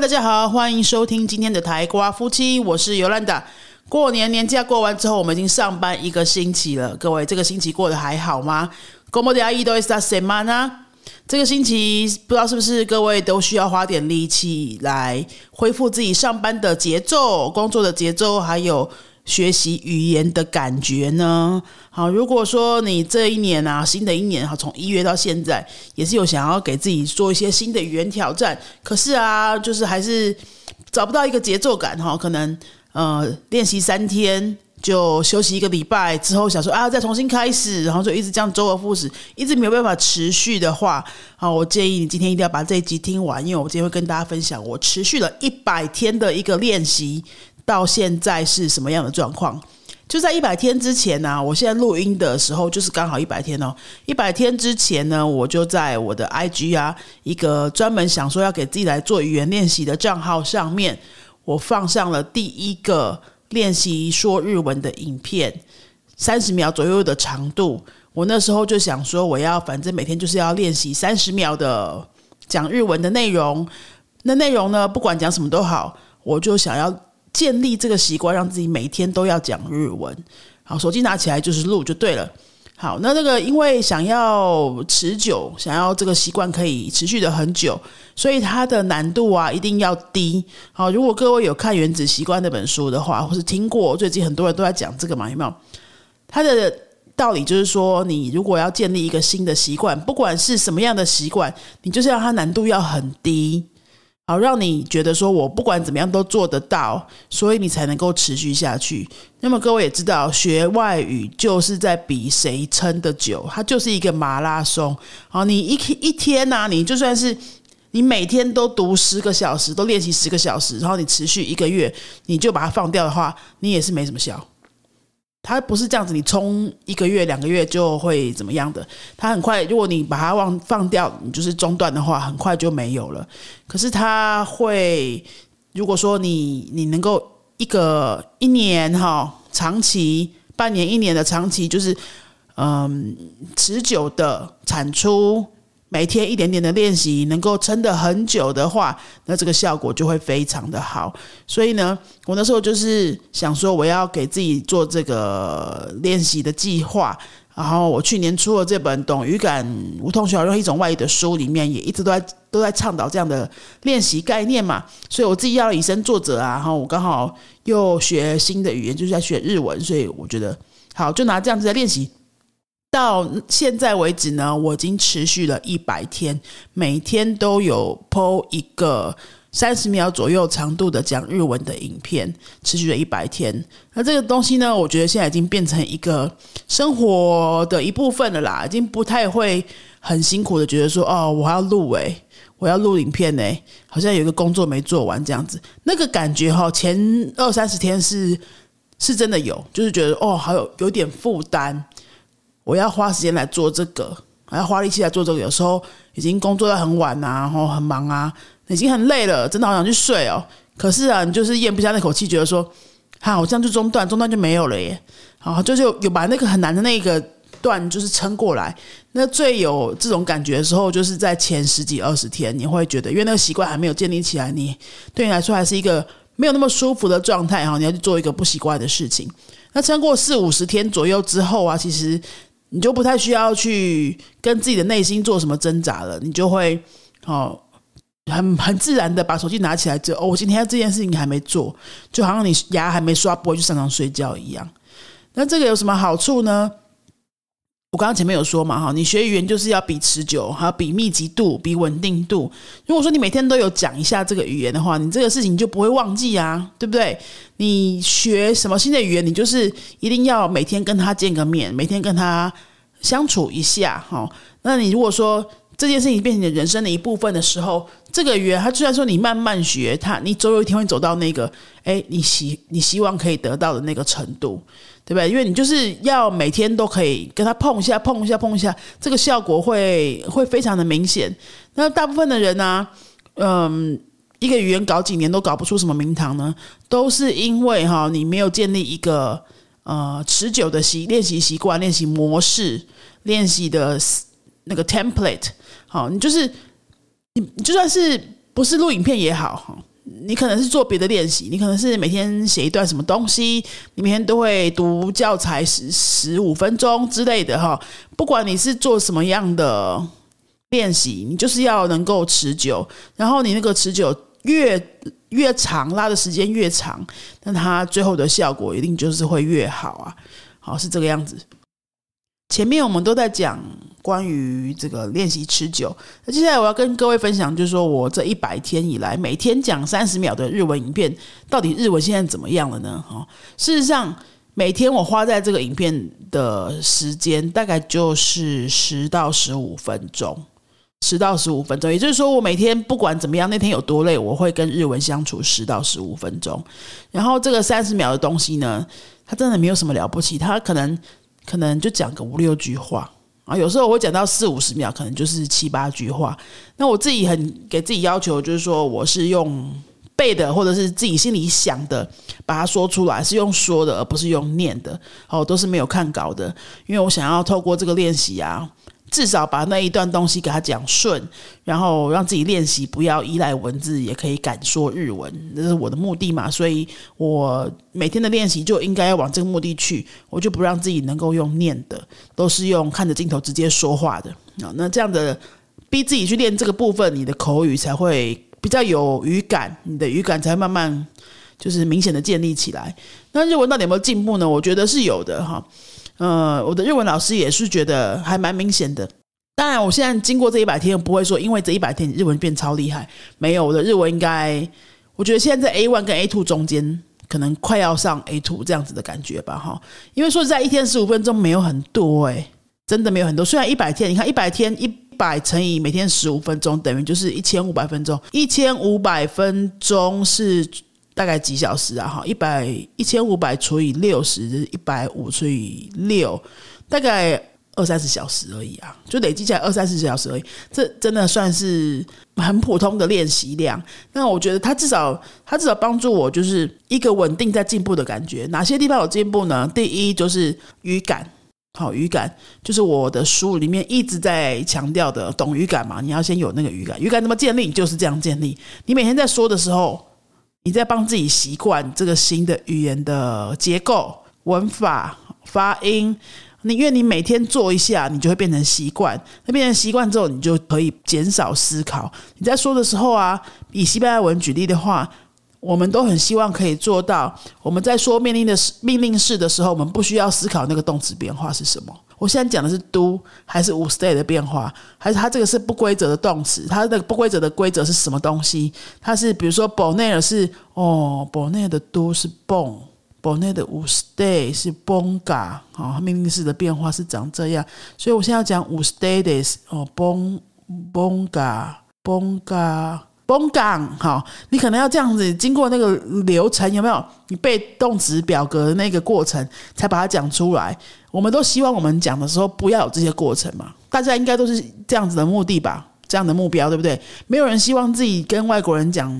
大家好，欢迎收听今天的台瓜夫妻，我是尤兰达。过年年假过完之后，我们已经上班一个星期了。各位，这个星期过得还好吗？Como de ido esta semana？这个星期不知道是不是各位都需要花点力气来恢复自己上班的节奏、工作的节奏，还有学习语言的感觉呢？好，如果说你这一年啊，新的一年哈，从一月到现在，也是有想要给自己做一些新的语言挑战，可是啊，就是还是找不到一个节奏感哈，可能呃练习三天就休息一个礼拜之后，想说啊再重新开始，然后就一直这样周而复始，一直没有办法持续的话，好，我建议你今天一定要把这一集听完，因为我今天会跟大家分享我持续了一百天的一个练习。到现在是什么样的状况？就在一百天之前呢，我现在录音的时候就是刚好一百天哦。一百天之前呢，我就在我的 IG 啊，一个专门想说要给自己来做语言练习的账号上面，我放上了第一个练习说日文的影片，三十秒左右的长度。我那时候就想说，我要反正每天就是要练习三十秒的讲日文的内容。那内容呢，不管讲什么都好，我就想要。建立这个习惯，让自己每天都要讲日文。好，手机拿起来就是录就对了。好，那这个因为想要持久，想要这个习惯可以持续的很久，所以它的难度啊一定要低。好，如果各位有看《原子习惯》那本书的话，或是听过最近很多人都在讲这个嘛，有没有？它的道理就是说，你如果要建立一个新的习惯，不管是什么样的习惯，你就是要它难度要很低。好，让你觉得说我不管怎么样都做得到，所以你才能够持续下去。那么各位也知道，学外语就是在比谁撑得久，它就是一个马拉松。好，你一一天呢，你就算是你每天都读十个小时，都练习十个小时，然后你持续一个月，你就把它放掉的话，你也是没什么效。它不是这样子，你冲一个月、两个月就会怎么样的？它很快，如果你把它忘放掉，你就是中断的话，很快就没有了。可是它会，如果说你你能够一个一年哈，长期半年、一年的长期，就是嗯持久的产出。每天一点点的练习，能够撑得很久的话，那这个效果就会非常的好。所以呢，我那时候就是想说，我要给自己做这个练习的计划。然后我去年出了这本《懂语感无痛学用一种外语》的书，里面也一直都在都在倡导这样的练习概念嘛。所以我自己要以身作则啊，然后我刚好又学新的语言，就是在学日文，所以我觉得好，就拿这样子的练习。到现在为止呢，我已经持续了一百天，每天都有 PO 一个三十秒左右长度的讲日文的影片，持续了一百天。那这个东西呢，我觉得现在已经变成一个生活的一部分了啦，已经不太会很辛苦的觉得说，哦，我要录诶，我要录影片呢，好像有一个工作没做完这样子。那个感觉哈，前二三十天是是真的有，就是觉得哦，还有有点负担。我要花时间来做这个，还要花力气来做这个。有时候已经工作到很晚啊，然后很忙啊，已经很累了，真的好想去睡哦。可是啊，你就是咽不下那口气，觉得说，哈，我这样就中断，中断就没有了耶。好，就是有把那个很难的那个段就是撑过来。那最有这种感觉的时候，就是在前十几二十天，你会觉得，因为那个习惯还没有建立起来，你对你来说还是一个没有那么舒服的状态哈。你要去做一个不习惯的事情。那撑过四五十天左右之后啊，其实。你就不太需要去跟自己的内心做什么挣扎了，你就会哦，很很自然的把手机拿起来，就哦，我今天这件事情还没做，就好像你牙还没刷不会去上床睡觉一样。那这个有什么好处呢？我刚刚前面有说嘛，哈，你学语言就是要比持久，还要比密集度，比稳定度。如果说你每天都有讲一下这个语言的话，你这个事情就不会忘记啊，对不对？你学什么新的语言，你就是一定要每天跟他见个面，每天跟他相处一下，哈。那你如果说这件事情变成你人生的一部分的时候，这个语言，它虽然说你慢慢学，它你总有一天会走到那个，哎，你希你希望可以得到的那个程度。对不对？因为你就是要每天都可以跟他碰一下、碰一下、碰一下，这个效果会会非常的明显。那大部分的人呢，嗯，一个语言搞几年都搞不出什么名堂呢，都是因为哈，你没有建立一个呃持久的习练习习惯、练习模式、练习的那个 template。好，你就是你，就算是不是录影片也好，你可能是做别的练习，你可能是每天写一段什么东西，你每天都会读教材十十五分钟之类的哈。不管你是做什么样的练习，你就是要能够持久，然后你那个持久越越长，拉的时间越长，那它最后的效果一定就是会越好啊。好，是这个样子。前面我们都在讲关于这个练习持久，那接下来我要跟各位分享，就是说我这一百天以来，每天讲三十秒的日文影片，到底日文现在怎么样了呢？哈，事实上，每天我花在这个影片的时间，大概就是十到十五分钟，十到十五分钟。也就是说，我每天不管怎么样，那天有多累，我会跟日文相处十到十五分钟。然后这个三十秒的东西呢，它真的没有什么了不起，它可能。可能就讲个五六句话啊，有时候我会讲到四五十秒，可能就是七八句话。那我自己很给自己要求，就是说我是用背的，或者是自己心里想的，把它说出来，是用说的，而不是用念的。哦，都是没有看稿的，因为我想要透过这个练习啊。至少把那一段东西给他讲顺，然后让自己练习，不要依赖文字，也可以敢说日文，这是我的目的嘛。所以我每天的练习就应该要往这个目的去，我就不让自己能够用念的，都是用看着镜头直接说话的啊。那这样的逼自己去练这个部分，你的口语才会比较有语感，你的语感才慢慢就是明显的建立起来。那日文到底有没有进步呢？我觉得是有的哈。呃，我的日文老师也是觉得还蛮明显的。当然，我现在经过这一百天，不会说因为这一百天日文变超厉害。没有，我的日文应该，我觉得现在在 A one 跟 A two 中间，可能快要上 A two 这样子的感觉吧，哈。因为说实在，一天十五分钟没有很多，诶，真的没有很多。虽然一百天，你看一百天一百乘以每天十五分钟，等于就是一千五百分钟。一千五百分钟是。大概几小时啊？哈，一百一千五百除以六十，一百五除以六，大概二三十小时而已啊，就累积起来二三十小时而已。这真的算是很普通的练习量。那我觉得它至少，它至少帮助我就是一个稳定在进步的感觉。哪些地方有进步呢？第一就是语感，好语感就是我的书里面一直在强调的，懂语感嘛？你要先有那个语感，语感怎么建立？就是这样建立。你每天在说的时候。你在帮自己习惯这个新的语言的结构、文法、发音。你因为你每天做一下，你就会变成习惯。那变成习惯之后，你就可以减少思考。你在说的时候啊，以西班牙文举例的话，我们都很希望可以做到。我们在说命令的命令式的时候，我们不需要思考那个动词变化是什么。我现在讲的是 do 还是 would stay 的变化，还是它这个是不规则的动词？它的不规则的规则是什么东西？它是比如说 bonner 是哦，bonner 的 do 是 bon，bonner 的 would stay 是 bonga，好，命令式的变化是长这样。所以我现在要讲 would stay this 哦，bon bonga bonga。崩港，好，你可能要这样子经过那个流程，有没有？你背动词表格的那个过程，才把它讲出来。我们都希望我们讲的时候不要有这些过程嘛？大家应该都是这样子的目的吧？这样的目标，对不对？没有人希望自己跟外国人讲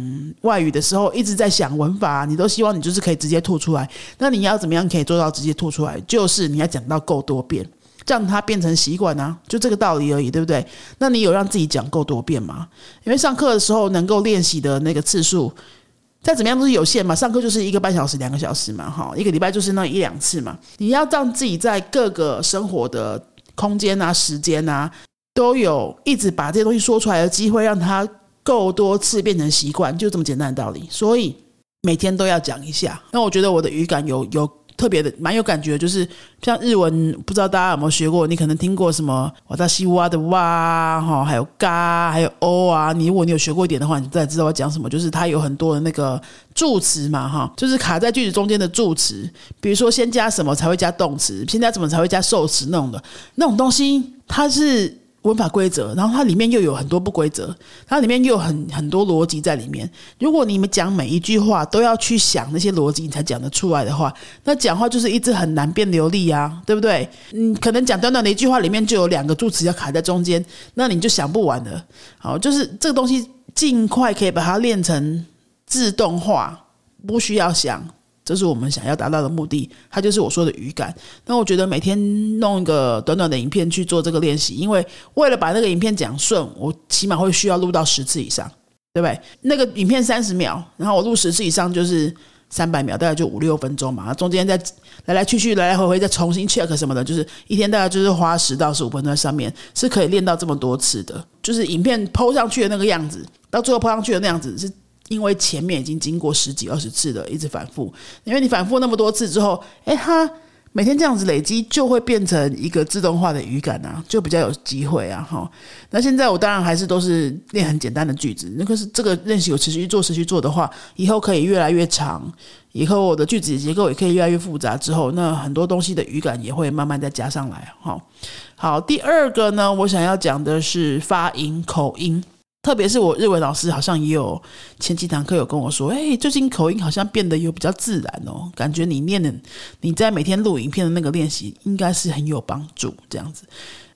外语的时候一直在想文法，你都希望你就是可以直接吐出来。那你要怎么样可以做到直接吐出来？就是你要讲到够多遍。让它变成习惯啊，就这个道理而已，对不对？那你有让自己讲够多遍吗？因为上课的时候能够练习的那个次数，再怎么样都是有限嘛。上课就是一个半小时、两个小时嘛，哈，一个礼拜就是那一两次嘛。你要让自己在各个生活的空间啊、时间啊，都有一直把这些东西说出来的机会，让它够多次变成习惯，就这么简单的道理。所以每天都要讲一下。那我觉得我的语感有有。特别的蛮有感觉，就是像日文，不知道大家有没有学过？你可能听过什么“瓦达西哇”的“哇”哈，还有“嘎”，还有“哦”啊。你如果你有学过一点的话，你再知道我讲什么。就是它有很多的那个助词嘛，哈，就是卡在句子中间的助词。比如说，先加什么才会加动词？先加什么才会加受词？那种的那种东西，它是。文法规则，然后它里面又有很多不规则，它里面又有很很多逻辑在里面。如果你们讲每一句话都要去想那些逻辑，你才讲得出来的话，那讲话就是一直很难变流利啊，对不对？嗯，可能讲短短的一句话里面就有两个助词要卡在中间，那你就想不完了。好，就是这个东西尽快可以把它练成自动化，不需要想。这是我们想要达到的目的，它就是我说的语感。那我觉得每天弄一个短短的影片去做这个练习，因为为了把那个影片讲顺，我起码会需要录到十次以上。对不对？那个影片三十秒，然后我录十次以上就是三百秒，大概就五六分钟嘛。中间再来来去去，来来回回再重新 check 什么的，就是一天大概就是花十到十五分钟在上面，是可以练到这么多次的。就是影片抛上去的那个样子，到最后抛上去的那样子，是因为前面已经经过十几二十次的一直反复，因为你反复那么多次之后，哎，它。每天这样子累积，就会变成一个自动化的语感啊，就比较有机会啊，哈。那现在我当然还是都是练很简单的句子，那个是这个练习有持续做、持续做的话，以后可以越来越长，以后我的句子结构也可以越来越复杂。之后，那很多东西的语感也会慢慢再加上来，哈。好，第二个呢，我想要讲的是发音、口音。特别是我日文老师好像也有前几堂课有跟我说，哎，最近口音好像变得有比较自然哦，感觉你念的你在每天录影片的那个练习应该是很有帮助。这样子，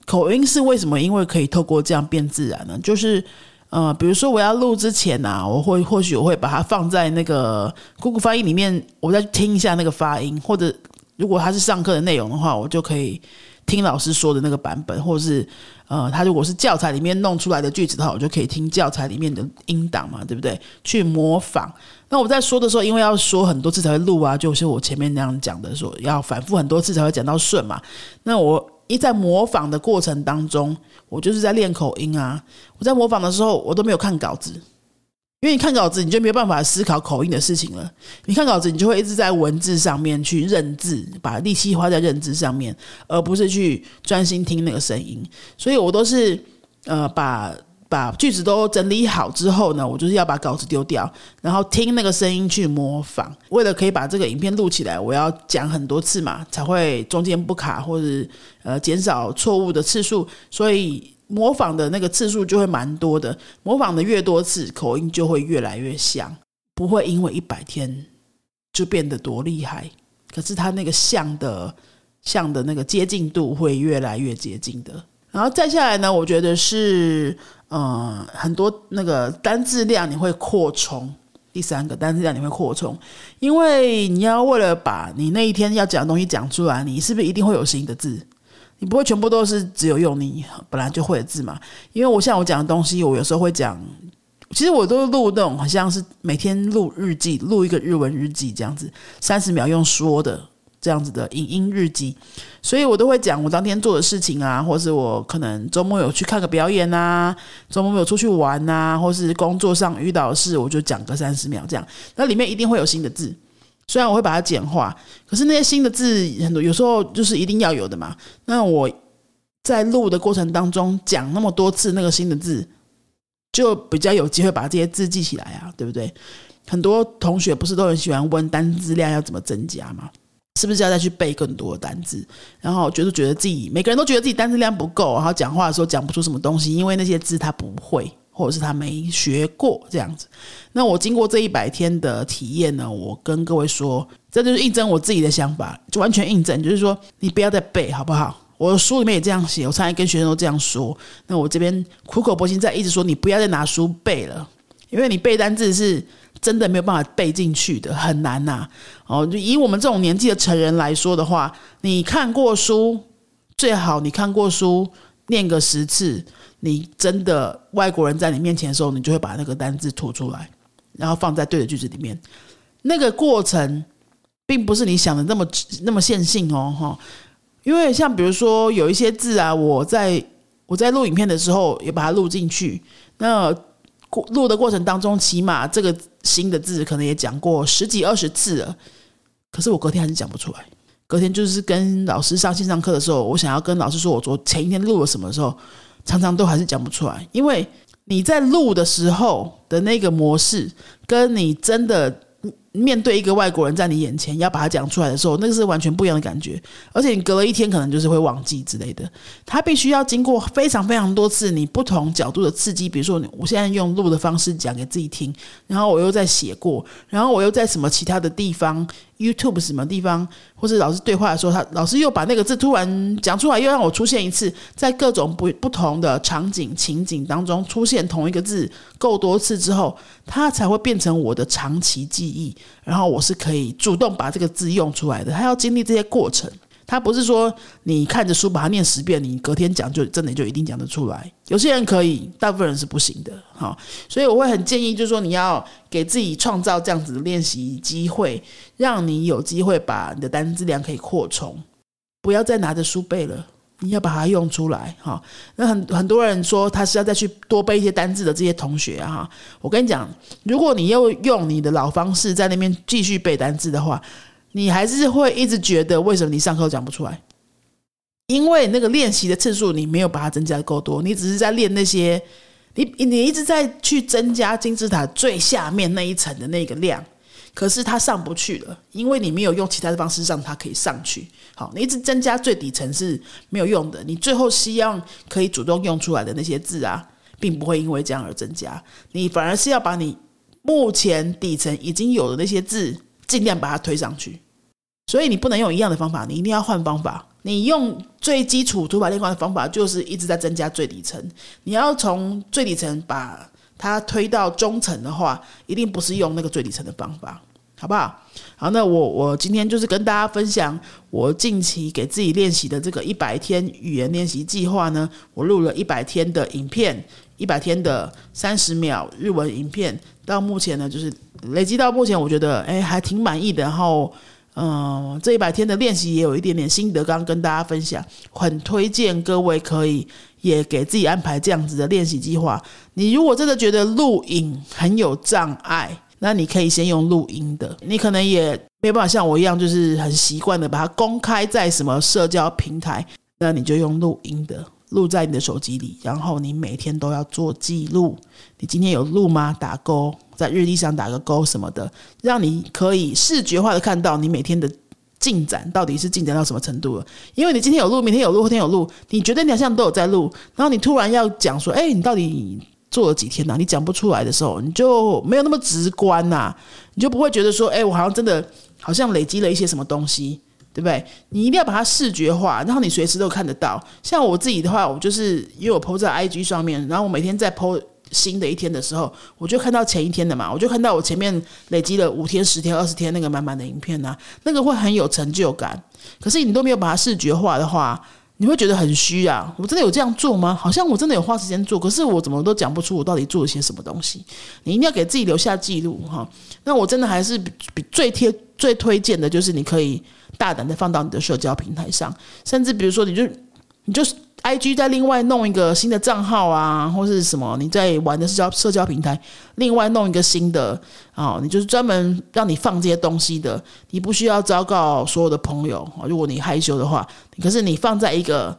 口音是为什么？因为可以透过这样变自然呢？就是呃，比如说我要录之前啊，我会或许我会把它放在那个 Google 翻译里面，我再听一下那个发音，或者如果它是上课的内容的话，我就可以听老师说的那个版本，或者是。呃，他如果是教材里面弄出来的句子的话，我就可以听教材里面的音档嘛，对不对？去模仿。那我在说的时候，因为要说很多次才会录啊，就是我前面那样讲的，说要反复很多次才会讲到顺嘛。那我一在模仿的过程当中，我就是在练口音啊。我在模仿的时候，我都没有看稿子。因为你看稿子，你就没有办法思考口音的事情了。你看稿子，你就会一直在文字上面去认字，把力气花在认字上面，而不是去专心听那个声音。所以我都是呃，把把句子都整理好之后呢，我就是要把稿子丢掉，然后听那个声音去模仿。为了可以把这个影片录起来，我要讲很多次嘛，才会中间不卡或者呃减少错误的次数。所以。模仿的那个次数就会蛮多的，模仿的越多次，口音就会越来越像，不会因为一百天就变得多厉害。可是它那个像的像的那个接近度会越来越接近的。然后再下来呢，我觉得是嗯，很多那个单字量你会扩充。第三个单字量你会扩充，因为你要为了把你那一天要讲的东西讲出来，你是不是一定会有新的字？你不会全部都是只有用你本来就会的字嘛？因为我像我讲的东西，我有时候会讲，其实我都录那种好像是每天录日记，录一个日文日记这样子，三十秒用说的这样子的影音日记，所以我都会讲我当天做的事情啊，或是我可能周末有去看个表演啊，周末有出去玩啊，或是工作上遇到的事，我就讲个三十秒这样，那里面一定会有新的字。虽然我会把它简化，可是那些新的字很多，有时候就是一定要有的嘛。那我在录的过程当中讲那么多次那个新的字，就比较有机会把这些字记起来啊，对不对？很多同学不是都很喜欢问单字量要怎么增加吗？是不是要再去背更多的单字？然后觉得觉得自己每个人都觉得自己单字量不够，然后讲话的时候讲不出什么东西，因为那些字他不会。或者是他没学过这样子，那我经过这一百天的体验呢，我跟各位说，这就是印证我自己的想法，就完全印证，就是说你不要再背，好不好？我书里面也这样写，我常常跟学生都这样说。那我这边苦口婆心在一直说，你不要再拿书背了，因为你背单字是真的没有办法背进去的，很难呐。哦，就以我们这种年纪的成人来说的话，你看过书最好，你看过书念个十次。你真的外国人在你面前的时候，你就会把那个单字吐出来，然后放在对的句子里面。那个过程并不是你想的那么那么线性哦，哈。因为像比如说有一些字啊，我在我在录影片的时候也把它录进去。那录的过程当中，起码这个新的字可能也讲过十几二十次了，可是我隔天还是讲不出来。隔天就是跟老师上线上课的时候，我想要跟老师说我昨前一天录了什么时候。常常都还是讲不出来，因为你在录的时候的那个模式，跟你真的。面对一个外国人在你眼前要把它讲出来的时候，那个是完全不一样的感觉，而且你隔了一天可能就是会忘记之类的。他必须要经过非常非常多次你不同角度的刺激，比如说我现在用录的方式讲给自己听，然后我又在写过，然后我又在什么其他的地方，YouTube 什么地方，或者老师对话的时候，他老师又把那个字突然讲出来，又让我出现一次，在各种不不同的场景情景当中出现同一个字够多次之后，它才会变成我的长期记忆。然后我是可以主动把这个字用出来的，他要经历这些过程。他不是说你看着书把它念十遍，你隔天讲就真的就一定讲得出来。有些人可以，大部分人是不行的。好，所以我会很建议，就是说你要给自己创造这样子的练习机会，让你有机会把你的单词量可以扩充，不要再拿着书背了。你要把它用出来，哈。那很很多人说他是要再去多背一些单字的这些同学，哈。我跟你讲，如果你又用你的老方式在那边继续背单字的话，你还是会一直觉得为什么你上课讲不出来？因为那个练习的次数你没有把它增加够多，你只是在练那些，你你一直在去增加金字塔最下面那一层的那个量。可是它上不去了，因为你没有用其他的方式让它可以上去。好，你一直增加最底层是没有用的。你最后希望可以主动用出来的那些字啊，并不会因为这样而增加。你反而是要把你目前底层已经有的那些字，尽量把它推上去。所以你不能用一样的方法，你一定要换方法。你用最基础图法练惯的方法，就是一直在增加最底层。你要从最底层把它推到中层的话，一定不是用那个最底层的方法。好不好？好，那我我今天就是跟大家分享我近期给自己练习的这个一百天语言练习计划呢。我录了一百天的影片，一百天的三十秒日文影片，到目前呢就是累积到目前，我觉得哎还挺满意的。然后嗯，这一百天的练习也有一点点心得，刚刚跟大家分享，很推荐各位可以也给自己安排这样子的练习计划。你如果真的觉得录影很有障碍，那你可以先用录音的，你可能也没办法像我一样，就是很习惯的把它公开在什么社交平台。那你就用录音的，录在你的手机里，然后你每天都要做记录。你今天有录吗？打勾，在日历上打个勾什么的，让你可以视觉化的看到你每天的进展到底是进展到什么程度了。因为你今天有录，明天有录，后天有录，你觉得你好像都有在录，然后你突然要讲说，哎，你到底？做了几天呐？你讲不出来的时候，你就没有那么直观呐，你就不会觉得说，哎，我好像真的好像累积了一些什么东西，对不对？你一定要把它视觉化，然后你随时都看得到。像我自己的话，我就是因为我 PO 在 IG 上面，然后我每天在 PO 新的一天的时候，我就看到前一天的嘛，我就看到我前面累积了五天、十天、二十天那个满满的影片呐，那个会很有成就感。可是你都没有把它视觉化的话，你会觉得很虚啊！我真的有这样做吗？好像我真的有花时间做，可是我怎么都讲不出我到底做了些什么东西。你一定要给自己留下记录哈。那我真的还是比最贴、最推荐的，就是你可以大胆的放到你的社交平台上，甚至比如说，你就你就。I G 再另外弄一个新的账号啊，或是什么？你在玩的社交社交平台，另外弄一个新的啊，你就是专门让你放这些东西的。你不需要昭告所有的朋友啊，如果你害羞的话，可是你放在一个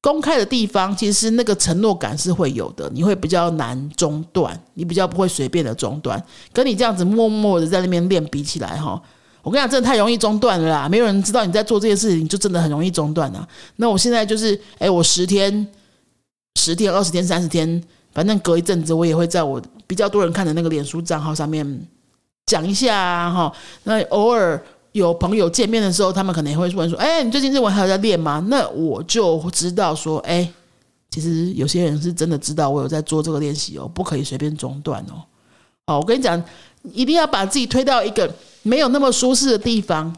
公开的地方，其实那个承诺感是会有的，你会比较难中断，你比较不会随便的中断。跟你这样子默默的在那边练比起来，哈。我跟你讲，真的太容易中断了啦！没有人知道你在做这件事情，就真的很容易中断啊。那我现在就是，哎，我十天、十天、二十天、三十天，反正隔一阵子，我也会在我比较多人看的那个脸书账号上面讲一下，哈。那偶尔有朋友见面的时候，他们可能也会问说：“哎，你最近日文还有在练吗？”那我就知道说：“哎，其实有些人是真的知道我有在做这个练习哦，不可以随便中断哦。”好，我跟你讲，一定要把自己推到一个。没有那么舒适的地方，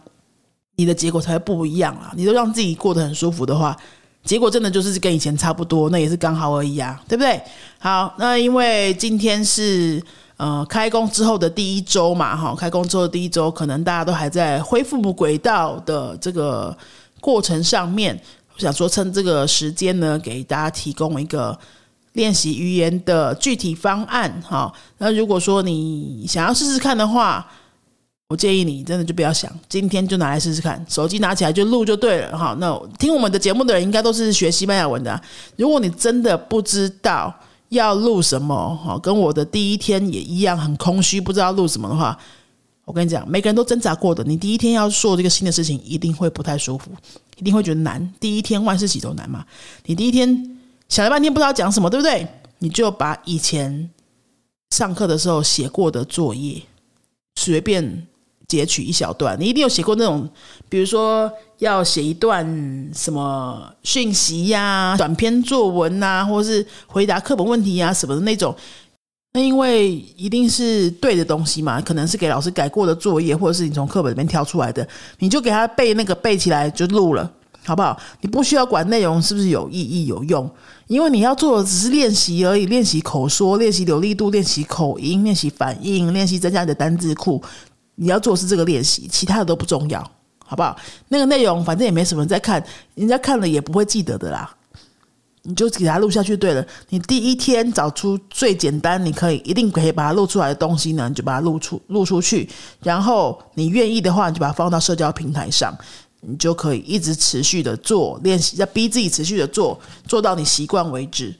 你的结果才会不一样啊！你都让自己过得很舒服的话，结果真的就是跟以前差不多，那也是刚好而已啊，对不对？好，那因为今天是呃开工之后的第一周嘛，哈，开工之后的第一周，可能大家都还在恢复轨道的这个过程上面，我想说趁这个时间呢，给大家提供一个练习语言的具体方案，哈。那如果说你想要试试看的话，我建议你真的就不要想，今天就拿来试试看，手机拿起来就录就对了哈。那听我们的节目的人应该都是学西班牙文的。如果你真的不知道要录什么哈，跟我的第一天也一样很空虚，不知道录什么的话，我跟你讲，每个人都挣扎过的。你第一天要做这个新的事情，一定会不太舒服，一定会觉得难。第一天万事起头难嘛，你第一天想了半天不知道讲什么，对不对？你就把以前上课的时候写过的作业随便。截取一小段，你一定有写过那种，比如说要写一段什么讯息呀、短篇作文呐，或者是回答课本问题呀什么的那种。那因为一定是对的东西嘛，可能是给老师改过的作业，或者是你从课本里面挑出来的，你就给他背那个背起来就录了。好不好？你不需要管内容是不是有意义有用，因为你要做的只是练习而已，练习口说，练习流利度，练习口音，练习反应，练习增加你的单字库。你要做是这个练习，其他的都不重要，好不好？那个内容反正也没什么人在看，人家看了也不会记得的啦。你就给他录下去，对了。你第一天找出最简单，你可以一定可以把它录出来的东西呢，你就把它录出录出去。然后你愿意的话，你就把它放到社交平台上，你就可以一直持续的做练习，要逼自己持续的做，做到你习惯为止。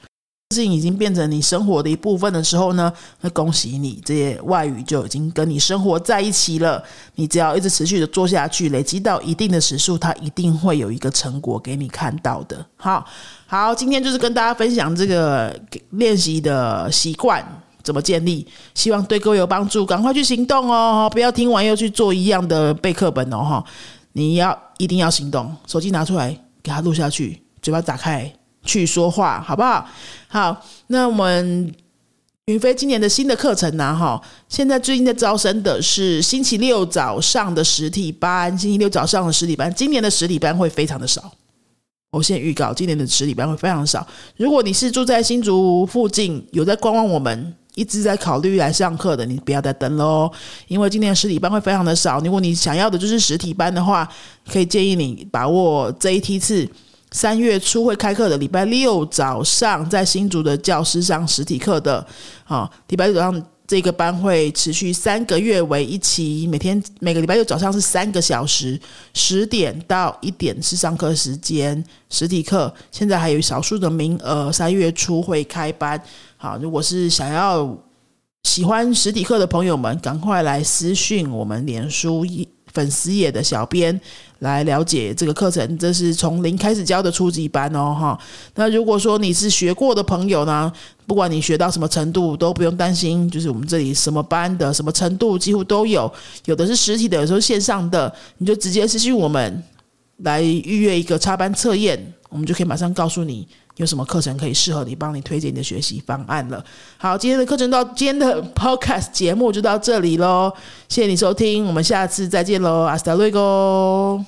事情已经变成你生活的一部分的时候呢，那恭喜你，这些外语就已经跟你生活在一起了。你只要一直持续的做下去，累积到一定的时数，它一定会有一个成果给你看到的。好，好，今天就是跟大家分享这个练习的习惯怎么建立，希望对各位有帮助。赶快去行动哦，不要听完又去做一样的背课本哦，哈！你要一定要行动，手机拿出来给它录下去，嘴巴打开。去说话好不好？好，那我们云飞今年的新的课程呢？哈，现在最近在招生的是星期六早上的实体班，星期六早上的实体班，今年的实体班会非常的少。我先预告，今年的实体班会非常少。如果你是住在新竹附近，有在观望我们，一直在考虑来上课的，你不要再等喽，因为今年实体班会非常的少。如果你想要的就是实体班的话，可以建议你把握这一梯次。三月初会开课的，礼拜六早上在新竹的教师上实体课的，好，礼拜六早上这个班会持续三个月为一期，每天每个礼拜六早上是三个小时，十点到一点是上课时间，实体课现在还有少数的名额，三月初会开班，好，如果是想要喜欢实体课的朋友们，赶快来私讯我们脸书一。粉丝页的小编来了解这个课程，这是从零开始教的初级班哦，哈。那如果说你是学过的朋友呢，不管你学到什么程度，都不用担心，就是我们这里什么班的什么程度几乎都有，有的是实体的，有时候线上的，你就直接私信我们来预约一个插班测验，我们就可以马上告诉你。有什么课程可以适合你，帮你推荐你的学习方案了？好，今天的课程到今天的 Podcast 节目就到这里喽，谢谢你收听，我们下次再见喽，阿斯达瑞哥。